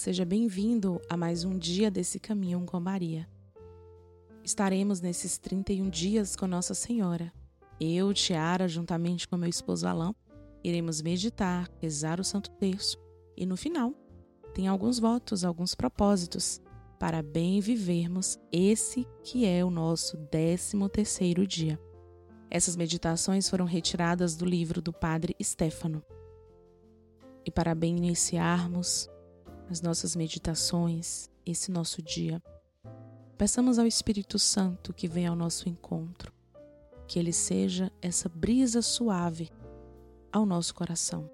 seja bem-vindo a mais um dia desse caminho com Maria. Estaremos nesses 31 dias com Nossa Senhora. Eu, Tiara, juntamente com meu esposo Alain, iremos meditar, rezar o Santo Terço e no final tem alguns votos, alguns propósitos para bem vivermos esse que é o nosso 13 terceiro dia. Essas meditações foram retiradas do livro do Padre Stefano. E para bem iniciarmos as nossas meditações, esse nosso dia, peçamos ao Espírito Santo que venha ao nosso encontro, que ele seja essa brisa suave ao nosso coração.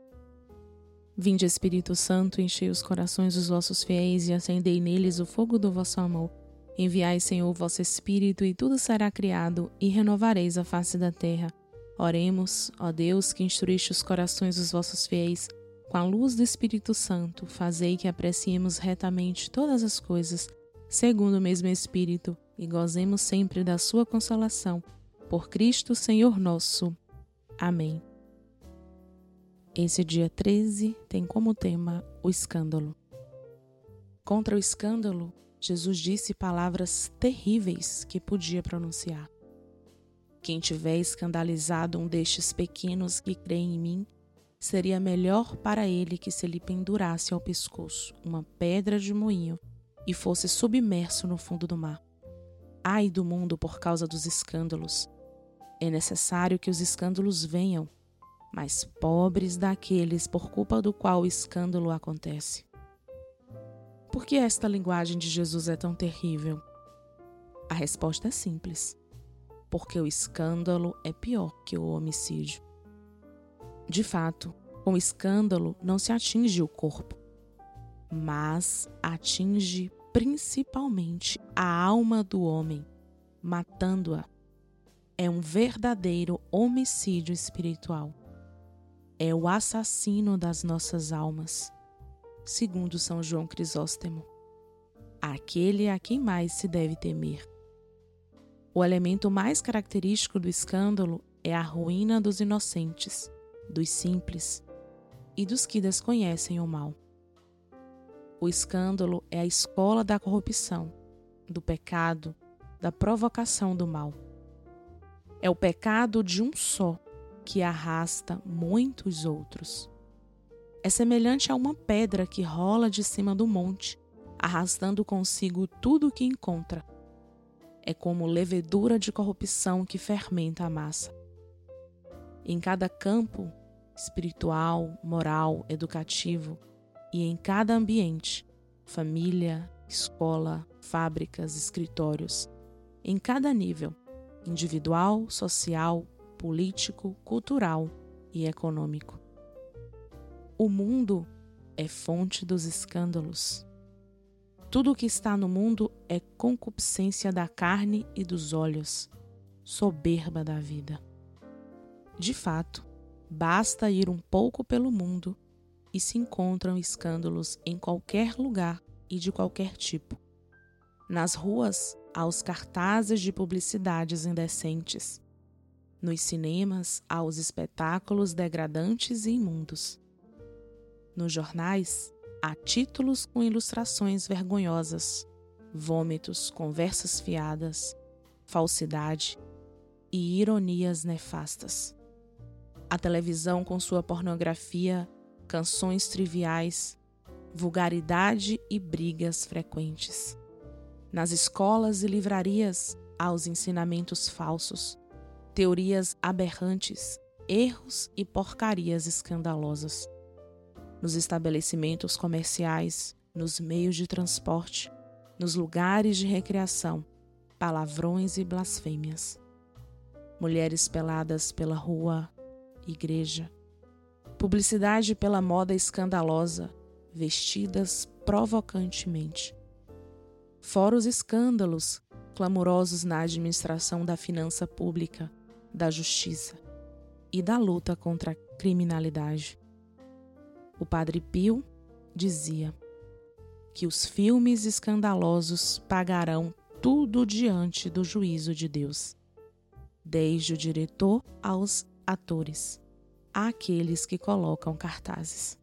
Vinde, Espírito Santo, enchei os corações dos vossos fiéis e acendei neles o fogo do vosso amor. Enviai, Senhor, o vosso Espírito, e tudo será criado, e renovareis a face da terra. Oremos, ó Deus, que instruíste os corações dos vossos fiéis, com a luz do Espírito Santo, fazei que apreciemos retamente todas as coisas, segundo o mesmo Espírito, e gozemos sempre da sua consolação. Por Cristo, Senhor nosso. Amém. Esse dia 13 tem como tema o escândalo. Contra o escândalo, Jesus disse palavras terríveis que podia pronunciar. Quem tiver escandalizado um destes pequenos que creem em mim, seria melhor para ele que se lhe pendurasse ao pescoço uma pedra de moinho e fosse submerso no fundo do mar. Ai do mundo por causa dos escândalos! É necessário que os escândalos venham, mas pobres daqueles por culpa do qual o escândalo acontece. Por que esta linguagem de Jesus é tão terrível? A resposta é simples: porque o escândalo é pior que o homicídio. De fato, com escândalo não se atinge o corpo, mas atinge principalmente a alma do homem, matando-a. É um verdadeiro homicídio espiritual. É o assassino das nossas almas segundo São João Crisóstomo. Aquele a quem mais se deve temer. O elemento mais característico do escândalo é a ruína dos inocentes, dos simples e dos que desconhecem o mal. O escândalo é a escola da corrupção, do pecado, da provocação do mal. É o pecado de um só que arrasta muitos outros é semelhante a uma pedra que rola de cima do monte, arrastando consigo tudo o que encontra. É como levedura de corrupção que fermenta a massa. Em cada campo, espiritual, moral, educativo, e em cada ambiente, família, escola, fábricas, escritórios, em cada nível, individual, social, político, cultural e econômico. O mundo é fonte dos escândalos. Tudo o que está no mundo é concupiscência da carne e dos olhos, soberba da vida. De fato, basta ir um pouco pelo mundo e se encontram escândalos em qualquer lugar e de qualquer tipo. Nas ruas, há os cartazes de publicidades indecentes. Nos cinemas, há os espetáculos degradantes e imundos. Nos jornais, há títulos com ilustrações vergonhosas, vômitos, conversas fiadas, falsidade e ironias nefastas. A televisão, com sua pornografia, canções triviais, vulgaridade e brigas frequentes. Nas escolas e livrarias, há os ensinamentos falsos, teorias aberrantes, erros e porcarias escandalosas nos estabelecimentos comerciais, nos meios de transporte, nos lugares de recreação, palavrões e blasfêmias. Mulheres peladas pela rua, igreja. Publicidade pela moda escandalosa, vestidas provocantemente. Fora os escândalos clamorosos na administração da finança pública, da justiça e da luta contra a criminalidade. O Padre Pio dizia que os filmes escandalosos pagarão tudo diante do juízo de Deus, desde o diretor aos atores, àqueles que colocam cartazes.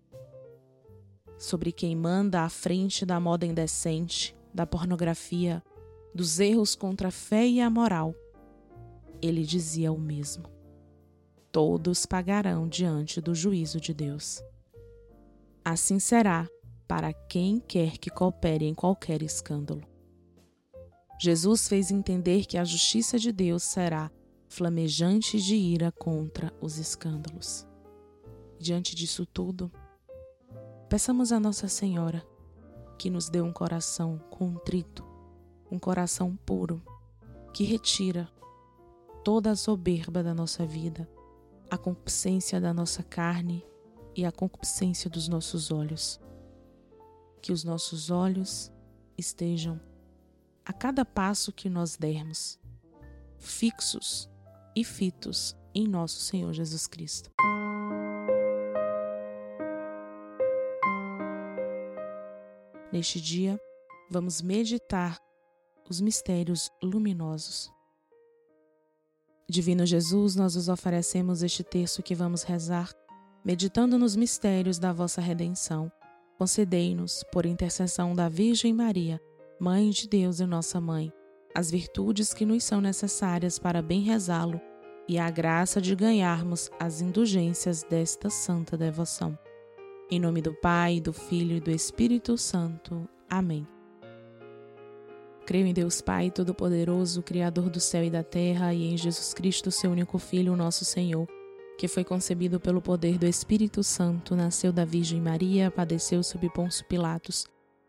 sobre quem manda à frente da moda indecente, da pornografia, dos erros contra a fé e a moral. Ele dizia o mesmo: Todos pagarão diante do juízo de Deus. Assim será para quem quer que coopere em qualquer escândalo. Jesus fez entender que a justiça de Deus será flamejante de ira contra os escândalos. Diante disso tudo, peçamos a Nossa Senhora que nos dê um coração contrito, um coração puro, que retira toda a soberba da nossa vida, a concupiscência da nossa carne e a concupiscência dos nossos olhos. Que os nossos olhos estejam, a cada passo que nós dermos, fixos e fitos em nosso Senhor Jesus Cristo. Neste dia, vamos meditar os mistérios luminosos. Divino Jesus, nós os oferecemos este texto que vamos rezar, meditando nos mistérios da vossa redenção. Concedei-nos, por intercessão da Virgem Maria, Mãe de Deus e nossa Mãe, as virtudes que nos são necessárias para bem rezá-lo e a graça de ganharmos as indulgências desta santa devoção. Em nome do Pai, do Filho e do Espírito Santo. Amém. Creio em Deus Pai Todo-Poderoso, Criador do céu e da terra, e em Jesus Cristo, seu único Filho, nosso Senhor, que foi concebido pelo poder do Espírito Santo, nasceu da Virgem Maria, padeceu sob Pôncio Pilatos,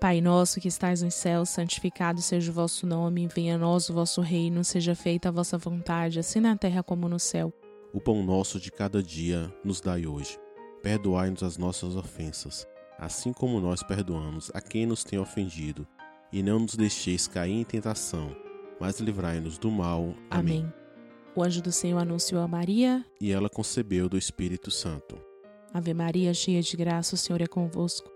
Pai nosso que estais nos céus, santificado seja o vosso nome, venha a nós o vosso reino, seja feita a vossa vontade, assim na terra como no céu. O pão nosso de cada dia nos dai hoje. Perdoai-nos as nossas ofensas, assim como nós perdoamos a quem nos tem ofendido e não nos deixeis cair em tentação, mas livrai-nos do mal. Amém. Amém. O anjo do Senhor anunciou a Maria, e ela concebeu do Espírito Santo. Ave Maria, cheia de graça, o Senhor é convosco.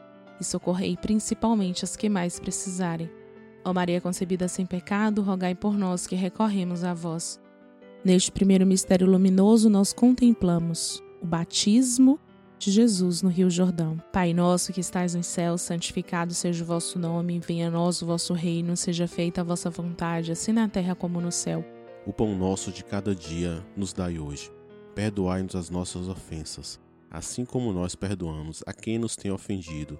e socorrei principalmente as que mais precisarem. Ó Maria concebida sem pecado, rogai por nós que recorremos a vós. Neste primeiro mistério luminoso, nós contemplamos o batismo de Jesus no Rio Jordão. Pai nosso que estais nos céus, santificado seja o vosso nome, venha a nós o vosso reino, seja feita a vossa vontade, assim na terra como no céu. O pão nosso de cada dia nos dai hoje. Perdoai-nos as nossas ofensas, assim como nós perdoamos a quem nos tem ofendido,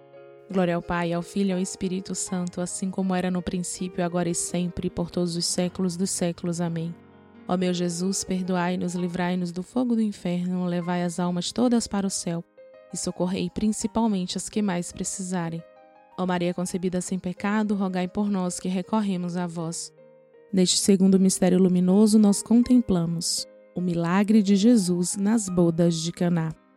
Glória ao Pai, ao Filho e ao Espírito Santo, assim como era no princípio, agora e sempre, por todos os séculos dos séculos. Amém. Ó meu Jesus, perdoai-nos, livrai-nos do fogo do inferno, levai as almas todas para o céu e socorrei principalmente as que mais precisarem. Ó Maria concebida sem pecado, rogai por nós que recorremos a vós. Neste segundo mistério luminoso, nós contemplamos o milagre de Jesus nas bodas de Caná.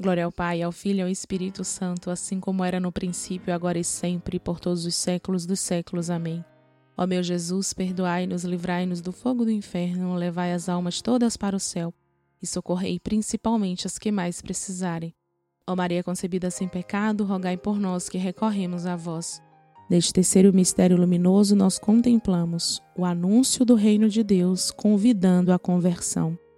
Glória ao Pai, ao Filho e ao Espírito Santo, assim como era no princípio, agora e sempre, por todos os séculos dos séculos. Amém. Ó meu Jesus, perdoai-nos, livrai-nos do fogo do inferno, levai as almas todas para o céu e socorrei principalmente as que mais precisarem. Ó Maria concebida sem pecado, rogai por nós que recorremos a vós. Neste terceiro mistério luminoso, nós contemplamos o anúncio do reino de Deus, convidando à conversão.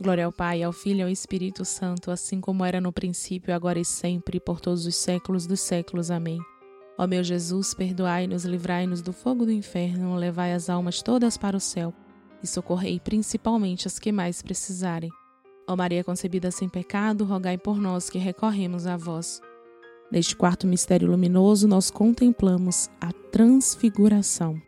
Glória ao Pai, ao Filho e ao Espírito Santo, assim como era no princípio, agora e sempre, por todos os séculos dos séculos. Amém. Ó meu Jesus, perdoai-nos, livrai-nos do fogo do inferno, levai as almas todas para o céu e socorrei principalmente as que mais precisarem. Ó Maria concebida sem pecado, rogai por nós que recorremos a vós. Neste quarto mistério luminoso, nós contemplamos a transfiguração.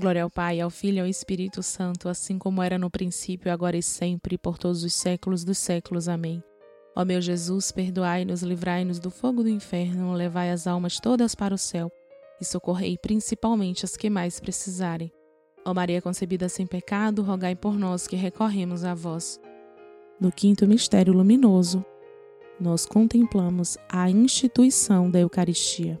Glória ao Pai, ao Filho e ao Espírito Santo, assim como era no princípio, agora e sempre, por todos os séculos dos séculos. Amém. Ó meu Jesus, perdoai-nos, livrai-nos do fogo do inferno, levai as almas todas para o céu e socorrei principalmente as que mais precisarem. Ó Maria concebida sem pecado, rogai por nós que recorremos a vós. No quinto mistério luminoso, nós contemplamos a instituição da Eucaristia.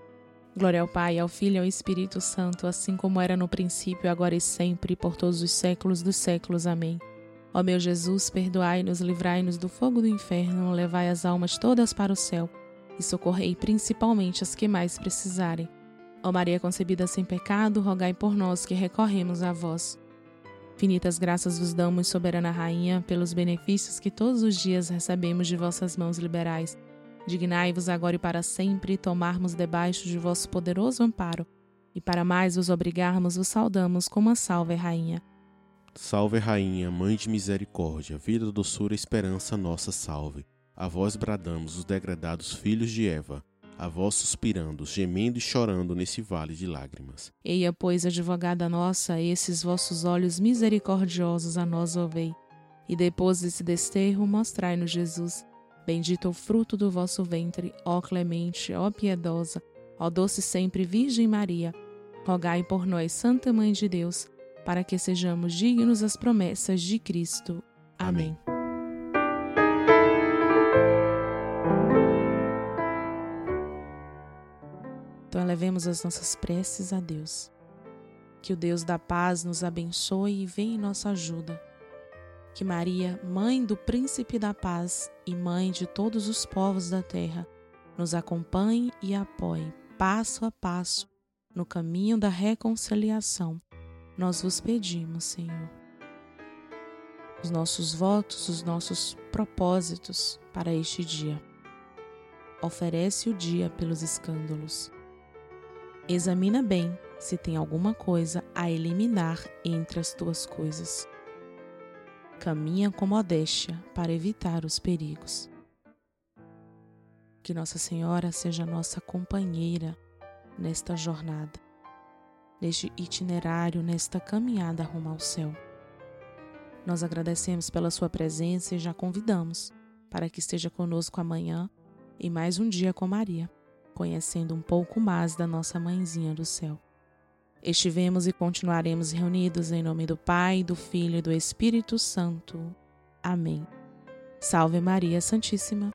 Glória ao Pai, ao Filho e ao Espírito Santo, assim como era no princípio, agora e sempre, por todos os séculos dos séculos. Amém. Ó meu Jesus, perdoai-nos, livrai-nos do fogo do inferno, levai as almas todas para o céu e socorrei principalmente as que mais precisarem. Ó Maria concebida sem pecado, rogai por nós que recorremos a vós. Infinitas graças vos damos, soberana Rainha, pelos benefícios que todos os dias recebemos de vossas mãos liberais. Dignai-vos agora e para sempre tomarmos debaixo de vosso poderoso amparo, e para mais vos obrigarmos, vos saudamos como a salve, Rainha. Salve, Rainha, Mãe de Misericórdia, vida, doçura, esperança, nossa salve. A vós bradamos os degradados filhos de Eva, a vós suspirando, gemendo e chorando nesse vale de lágrimas. Eia, pois, advogada nossa, esses vossos olhos misericordiosos a nós ouvei, e depois desse desterro mostrai-nos Jesus Bendito o fruto do vosso ventre, ó clemente, ó piedosa, ó doce sempre Virgem Maria. rogai por nós, Santa Mãe de Deus, para que sejamos dignos das promessas de Cristo. Amém. Então, elevemos as nossas preces a Deus. Que o Deus da paz nos abençoe e venha em nossa ajuda. Que Maria, mãe do príncipe da paz e mãe de todos os povos da terra, nos acompanhe e apoie passo a passo no caminho da reconciliação, nós vos pedimos, Senhor. Os nossos votos, os nossos propósitos para este dia. Oferece o dia pelos escândalos. Examina bem se tem alguma coisa a eliminar entre as tuas coisas. Caminha com modéstia para evitar os perigos. Que Nossa Senhora seja nossa companheira nesta jornada, neste itinerário, nesta caminhada rumo ao céu. Nós agradecemos pela Sua presença e já convidamos para que esteja conosco amanhã em mais um dia com Maria, conhecendo um pouco mais da nossa Mãezinha do céu. Estivemos e continuaremos reunidos em nome do Pai, do Filho e do Espírito Santo. Amém. Salve Maria Santíssima.